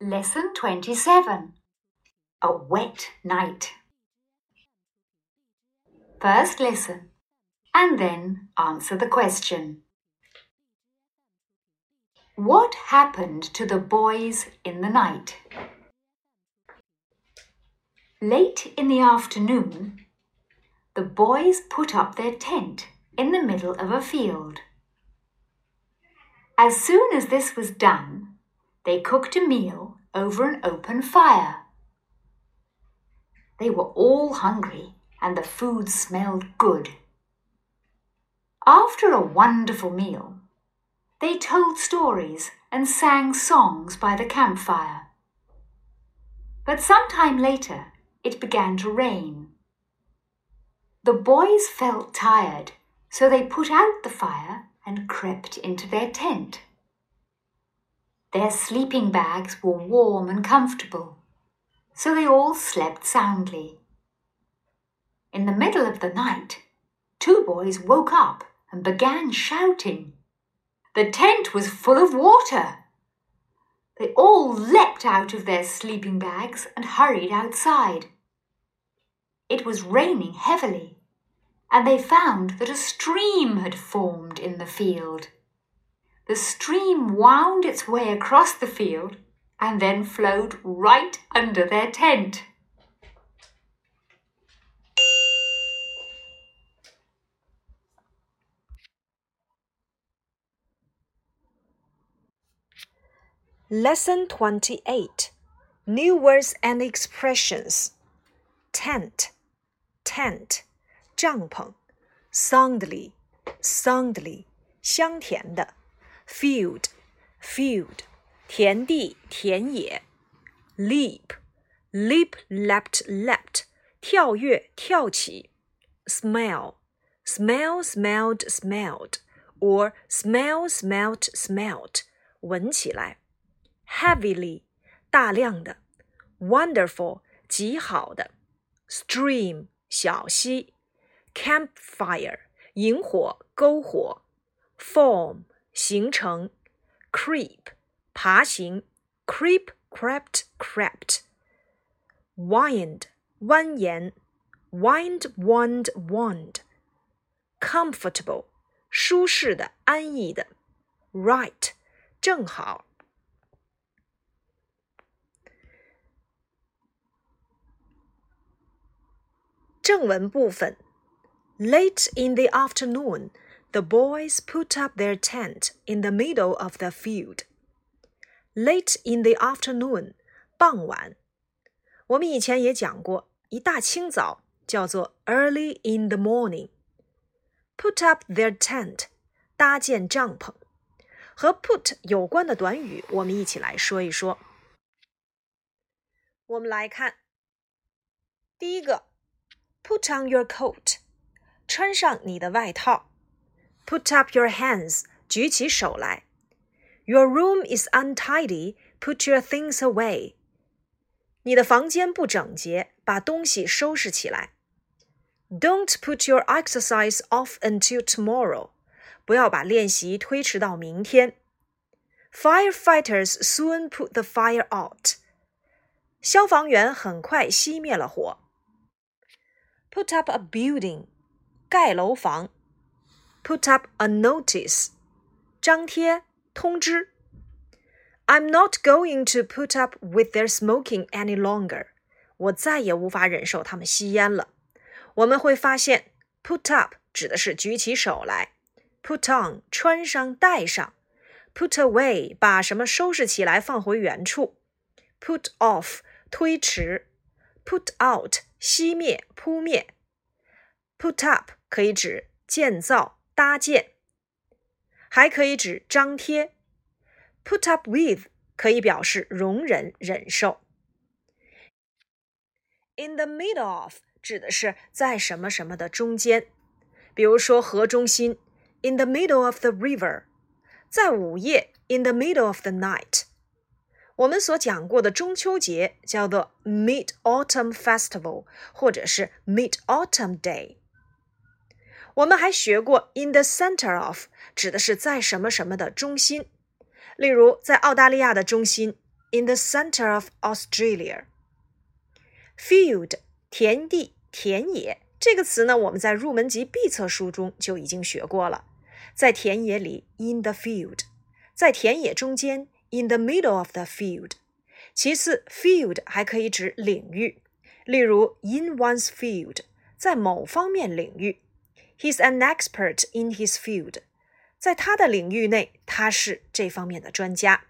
Lesson 27 A Wet Night. First listen and then answer the question. What happened to the boys in the night? Late in the afternoon, the boys put up their tent in the middle of a field. As soon as this was done, they cooked a meal over an open fire. They were all hungry and the food smelled good. After a wonderful meal, they told stories and sang songs by the campfire. But some time later, it began to rain. The boys felt tired, so they put out the fire and crept into their tent. Their sleeping bags were warm and comfortable, so they all slept soundly. In the middle of the night, two boys woke up and began shouting. The tent was full of water. They all leapt out of their sleeping bags and hurried outside. It was raining heavily, and they found that a stream had formed in the field the stream wound its way across the field and then flowed right under their tent. Lesson 28 New words and expressions Tent, tent, 帐篷 Soundly, soundly, 香甜的 field, field, 田地、田野；leap, leap, leapt, leapt, 跳跃、跳起；smell, smell, smelled, smelled, or smell, smelt, smelt, 闻起来；heavily, 大量的；wonderful, 极好的；stream, 小溪；campfire, 萤火、篝火；form, 形成，creep，爬行，creep crept crept。wind，蜿蜒，wind wand wand。comfortable，舒适的，安逸的，right，正好。正文部分，late in the afternoon。 the boys put up their tent in the middle of the field. Late in the afternoon，傍晚。我们以前也讲过，一大清早叫做 early in the morning。Put up their tent，搭建帐篷。和 put 有关的短语，我们一起来说一说。我们来看第一个，put on your coat，穿上你的外套。 Put up your hands，举起手来。Your room is untidy. Put your things away. 你的房间不整洁，把东西收拾起来。Don't put your exercise off until tomorrow. 不要把练习推迟到明天。Firefighters soon put the fire out. 消防员很快熄灭了火。Put up a building. 盖楼房。 put up a notice，张贴通知。I'm not going to put up with their smoking any longer。我再也无法忍受他们吸烟了。我们会发现，put up 指的是举起手来，put on 穿上戴上，put away 把什么收拾起来放回原处，put off 推迟，put out 熄灭扑灭，put up 可以指建造。 搭建，还可以指张贴。Put up with 可以表示容忍、忍受。In the middle of 指的是在什么什么的中间，比如说河中心，in the middle of the river，在午夜，in the middle of the night。我们所讲过的中秋节叫做 Mid Autumn Festival，或者是 Mid Autumn Day。我们还学过 in the center of，指的是在什么什么的中心。例如，在澳大利亚的中心 in the center of Australia. Field 田地、田野这个词呢，我们在入门级必测书中就已经学过了。在田野里，in the field；在田野中间，in the middle of the field。其次，field 还可以指领域，例如 in one's field，在某方面领域 ；he's an expert in his field，在他的领域内，他是这方面的专家。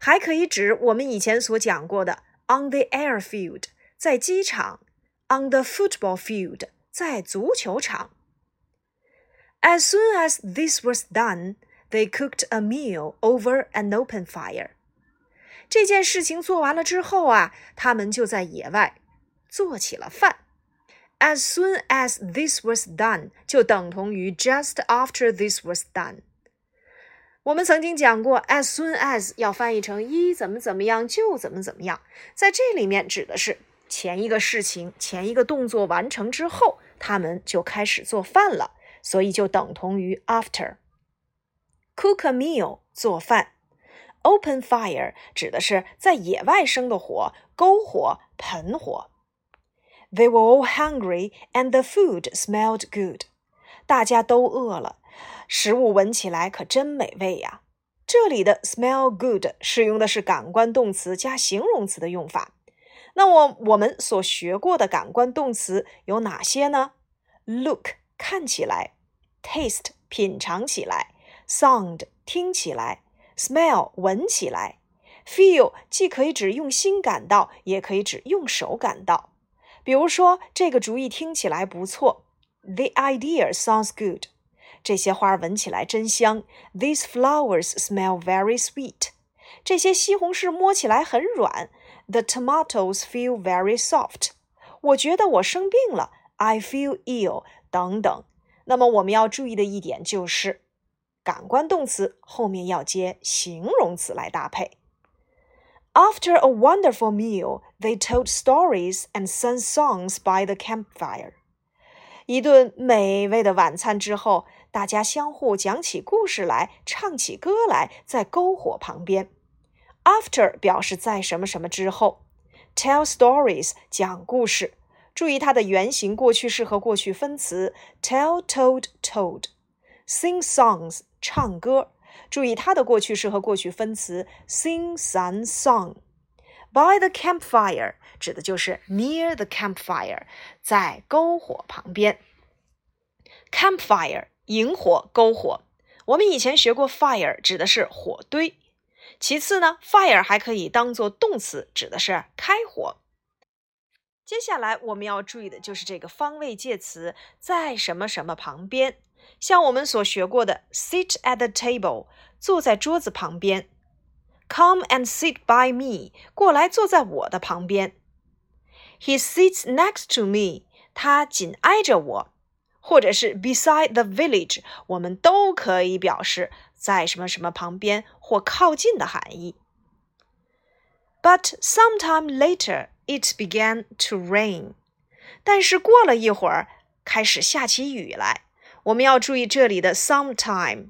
还可以指我们以前所讲过的 on the airfield，在机场；on the football field，在足球场。As soon as this was done, they cooked a meal over an open fire. 这件事情做完了之后啊，他们就在野外做起了饭。 As soon as this was done 就等同于 just after this was done。我们曾经讲过，as soon as 要翻译成一怎么怎么样就怎么怎么样，在这里面指的是前一个事情、前一个动作完成之后，他们就开始做饭了。所以就等同于 after。Cook a meal，做饭。Open fire 指的是在野外生的火，篝火、盆火。They were all hungry and the food smelled good。大家都饿了，食物闻起来可真美味呀。这里的 smell good 使用的是感官动词加形容词的用法。那么我们所学过的感官动词有哪些呢？Look。看起来，taste 品尝起来，sound 听起来，smell 闻起来，feel 既可以指用心感到，也可以指用手感到。比如说，这个主意听起来不错，the idea sounds good。这些花闻起来真香，these flowers smell very sweet。这些西红柿摸起来很软，the tomatoes feel very soft。我觉得我生病了，I feel ill。等等，那么我们要注意的一点就是，感官动词后面要接形容词来搭配。After a wonderful meal, they told stories and sang songs by the campfire. 一顿美味的晚餐之后，大家相互讲起故事来，唱起歌来，在篝火旁边。After 表示在什么什么之后，tell stories 讲故事。注意它的原形过去式和过去分词，tell, told, told。sing songs 唱歌， 注意它的过去式和过去分词，sing, sang, song。by the campfire 指的就是 near the campfire，在篝火旁边。campfire 萤火篝火，我们以前学过 fire 指的是火堆。其次呢，fire 还可以当做动词，指的是开火。接下来我们要注意的就是这个方位介词在什么什么旁边，像我们所学过的 sit at the table，坐在桌子旁边；come and sit by me，过来坐在我的旁边；he sits next to me，他紧挨着我；或者是 beside the village，我们都可以表示在什么什么旁边或靠近的含义。But sometime later. It began to rain，但是过了一会儿，开始下起雨来。 我们要注意这里的 sometime，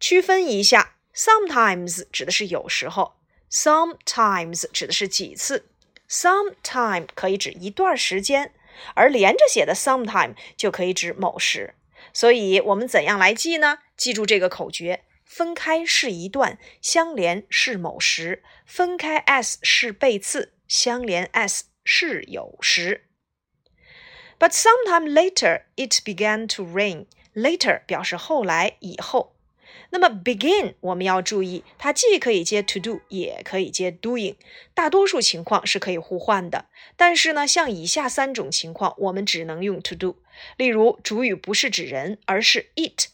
区分一下，sometimes 指的是有时候，sometimes 指的是几次，sometime 可以指一段时间，而连着写的 sometime 就可以指某时。所以我们怎样来记呢？记住这个口诀：分开是一段，相连是某时。分开 s 是背刺。相连 s 是有时。But sometime later it began to rain. Later 表示后来、以后。那么 begin 我们要注意，它既可以接 to do，也可以接 doing。大多数情况是可以互换的。但是呢，像以下三种情况，我们只能用 to do。例如，主语不是指人，而是 it。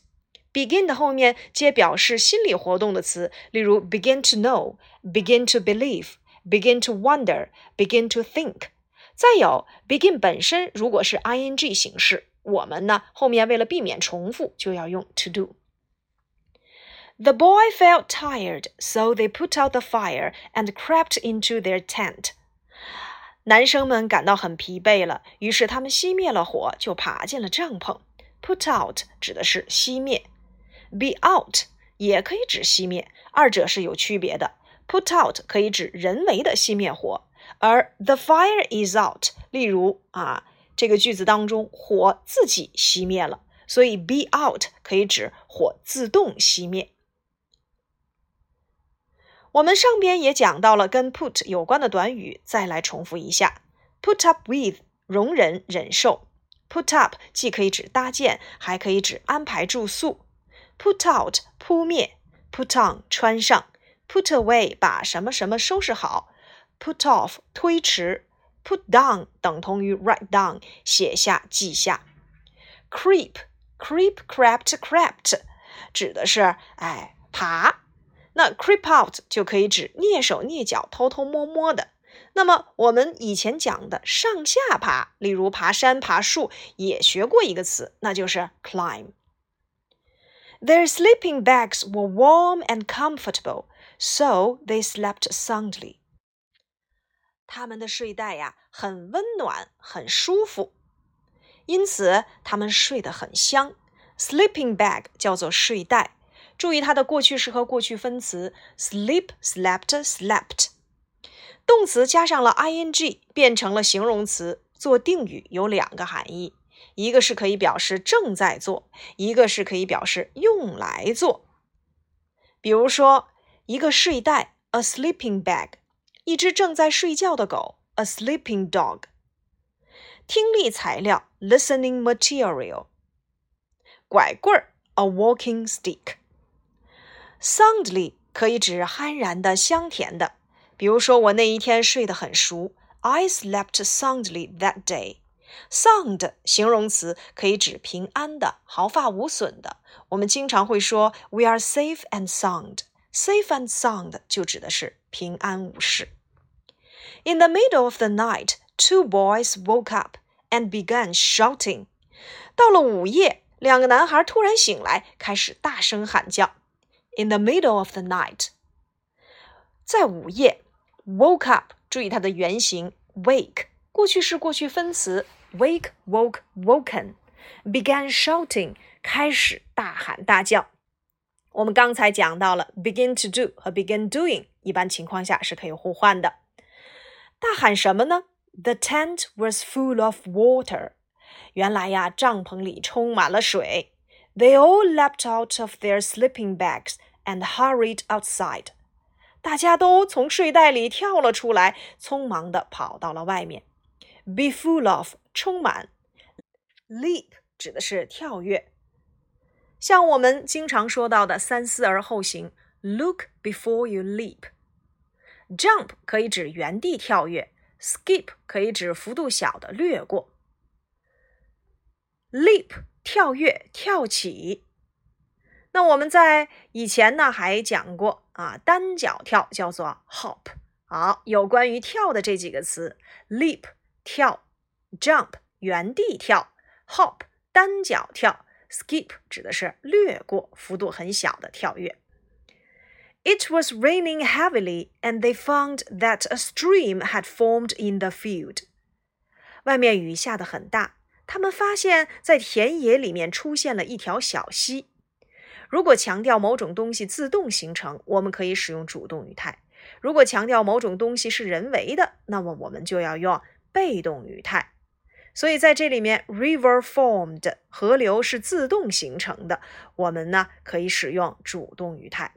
begin 的后面接表示心理活动的词，例如 begin to know, begin to believe。begin to wonder, begin to think。再有，begin 本身如果是 ing 形式，我们呢后面为了避免重复，就要用 to do。The boy felt tired, so they put out the fire and crept into their tent. 男生们感到很疲惫了，于是他们熄灭了火，就爬进了帐篷。Put out 指的是熄灭，be out 也可以指熄灭，二者是有区别的。 put out 可以指人为的熄灭火，而 the fire is out，例如啊， 这个句子当中火自己熄灭了，所以 be out 可以指火自动熄灭。我们上边也讲到了跟 put 有关的短语，再来重复一下。：put up with 容忍、忍受。；put up 既可以指搭建，还可以指安排住宿。；put out 扑灭；put on 穿上。；put away 把什么什么收拾好。；put off 推迟 ；put down 等同于 write down 写下、记下；creep creep crept crept 指的是哎爬。那 creep out 就可以指蹑手蹑脚、偷偷摸摸的。那么我们以前讲的上下爬，例如爬山、爬树，也学过一个词，那就是 climb。Their sleeping bags were warm and comfortable, so they slept soundly. 他们的睡袋呀，很温暖，很舒服，因此他们睡得很香。Sleeping bag 叫做睡袋。注意它的过去式和过去分词：sleep、slept、slept。动词加上了 ing，变成了形容词，做定语有两个含义：一个是可以表示正在做，一个是可以表示用来做。比如说，一个睡袋 （a sleeping bag），一只正在睡觉的狗 （a sleeping dog）。听力材料 （listening material），拐棍儿 （a walking stick）。Soundly 可以指酣然的、香甜的。比如说，我那一天睡得很熟。I slept soundly that day. Sound 形容词可以指平安的、毫发无损的。我们经常会说 We are safe and sound. Safe and sound 就指的是平安无事。 In the middle of the night, two boys woke up and began shouting. 到了午夜，两个男孩突然醒来，开始大声喊叫。in the middle of the night，在午夜，woke up，注意它的原形，wake，过去式过去分词，wake woke woken，began shouting，开始大喊大叫。我们刚才讲到了 begin to do 和 begin doing，一般情况下是可以互换的。 大喊什么呢？The tent was full of water。原来呀，帐篷里充满了水。They all leapt out of their sleeping bags and hurried outside. 大家都从睡袋里跳了出来，匆忙地跑到了外面。Be full of 充满，leap 指的是跳跃。像我们经常说到的三思而后行，look before you leap。 Jump 可以指原地跳跃，skip 可以指幅度小的掠过。Leap 跳跃、跳起。那我们在以前呢还讲过啊，单脚跳叫做 hop。好，有关于跳的这几个词：leap 跳，jump 原地跳，hop 单脚跳，skip 指的是掠过，幅度很小的跳跃。It was raining heavily, and they found that a stream had formed in the field. 外面雨下得很大。他们发现，在田野里面出现了一条小溪。如果强调某种东西自动形成，我们可以使用主动语态；如果强调某种东西是人为的，那么我们就要用被动语态。所以在这里面，river formed 河流是自动形成的，我们呢可以使用主动语态。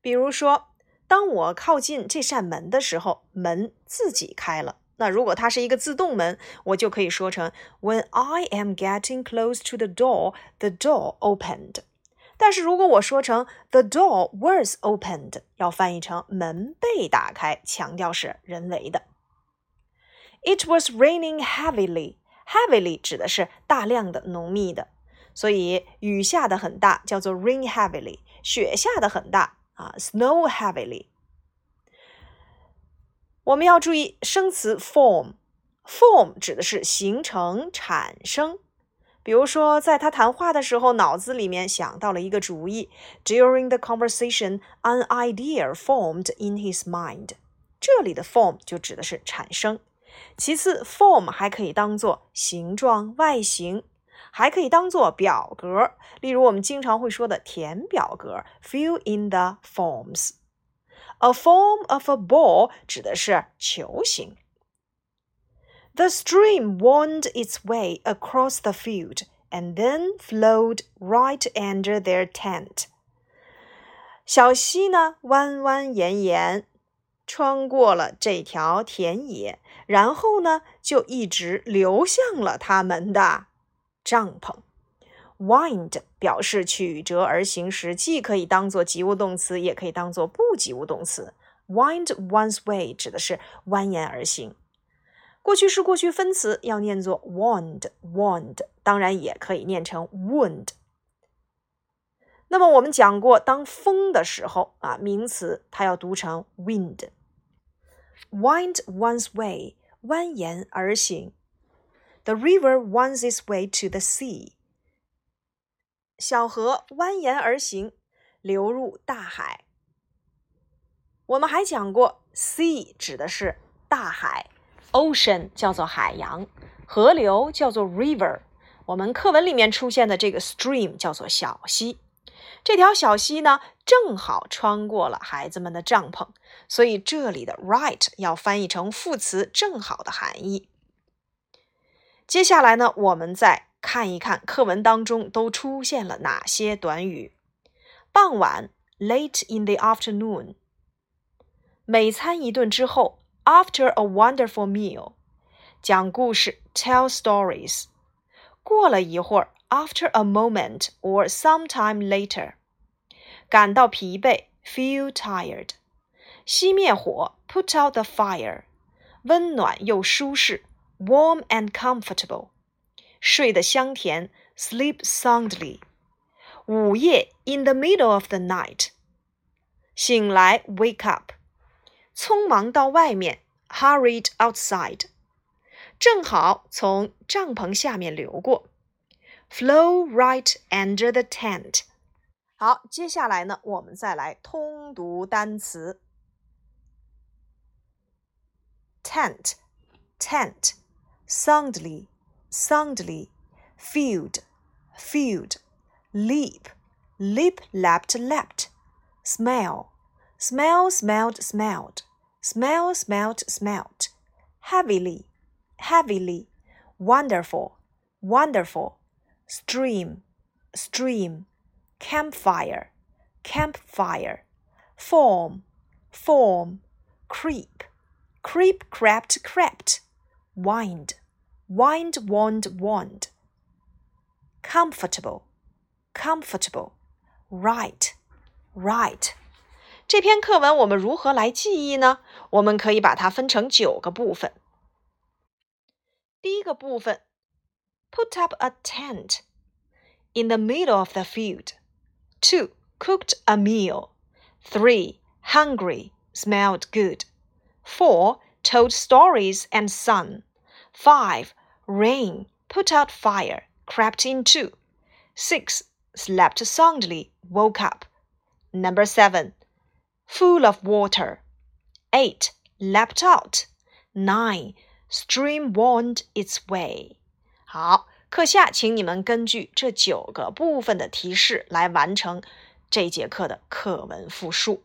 比如说，当我靠近这扇门的时候，门自己开了。那如果它是一个自动门，我就可以说成 When I am getting close to the door, the door opened。但是如果我说成 The door was opened，要翻译成门被打开，强调是人为的。It was raining heavily. Heavily 指的是大量的、浓密的，所以雨下的很大，叫做 rain heavily。雪下的很大啊，snow heavily。我们要注意生词 form，form 指的是形成、产生。比如说，在他谈话的时候，脑子里面想到了一个主意。During the conversation, an idea formed in his mind。这里的 form 就指的是产生。其次，form 还可以当做形状、外形，还可以当做表格。例如，我们经常会说的填表格，fill in the forms。 A form of a ball 指的是球形。The stream wound its way across the field and then flowed right under their tent. 小溪呢，弯弯延延，穿过了这条田野，然后呢，就一直流向了他们的 帐篷。Wind 表示曲折而行时，既可以当做及物动词，也可以当做不及物动词。Wind one's way 指的是蜿蜒而行。过去式过去分词要念作 wound，wound，当然也可以念成 wound。那么我们讲过，当风的时候啊，名词它要读成 wind。Wind one's way，蜿蜒而行。The river winds its way to the sea。小河蜿蜒而行，流入大海。我们还讲过，sea 指的是大海，ocean 叫做海洋，河流叫做 river。我们课文里面出现的这个 stream 叫做小溪。这条小溪呢，正好穿过了孩子们的帐篷，所以这里的 right 要翻译成副词“正好”的含义。接下来呢，我们再看一看课文当中都出现了哪些短语。傍晚 （late in the afternoon），每餐一顿之后 （after a wonderful meal），讲故事 （tell stories），过了一会儿。after a moment or sometime later，感到疲惫，feel tired。熄灭火，put out the fire。温暖又舒适 ，warm and comfortable。睡得香甜，sleep soundly。午夜，in the middle of the night。醒来，wake up。匆忙到外面，hurried outside。正好从帐篷下面流过。flow right under the tent。好，接下来呢，我们再来通读单词。tent, tent, soundly, soundly, field, field, leap, leap, leapt, leapt, smell, smell, smelled, smelled, smell, smelt, smelt, heavily, heavily, wonderful, wonderful stream, stream, campfire, campfire, form, form, creep, creep, crept, crept, wind, wind, wand, wand, comfortable, comfortable, right, right。这篇课文我们如何来记忆呢？我们可以把它分成九个部分。第一个部分 put up a tent in the middle of the field. 2. Cooked a meal. 3. Hungry, smelled good. 4. Told stories and sung. 5. Rain, put out fire, crept into. 6. Slept soundly, woke up. Number 7. Full of water. 8. Leapt out. 9. Stream wound its way. 好，课下请你们根据这九个部分的提示来完成这节课的课文复述。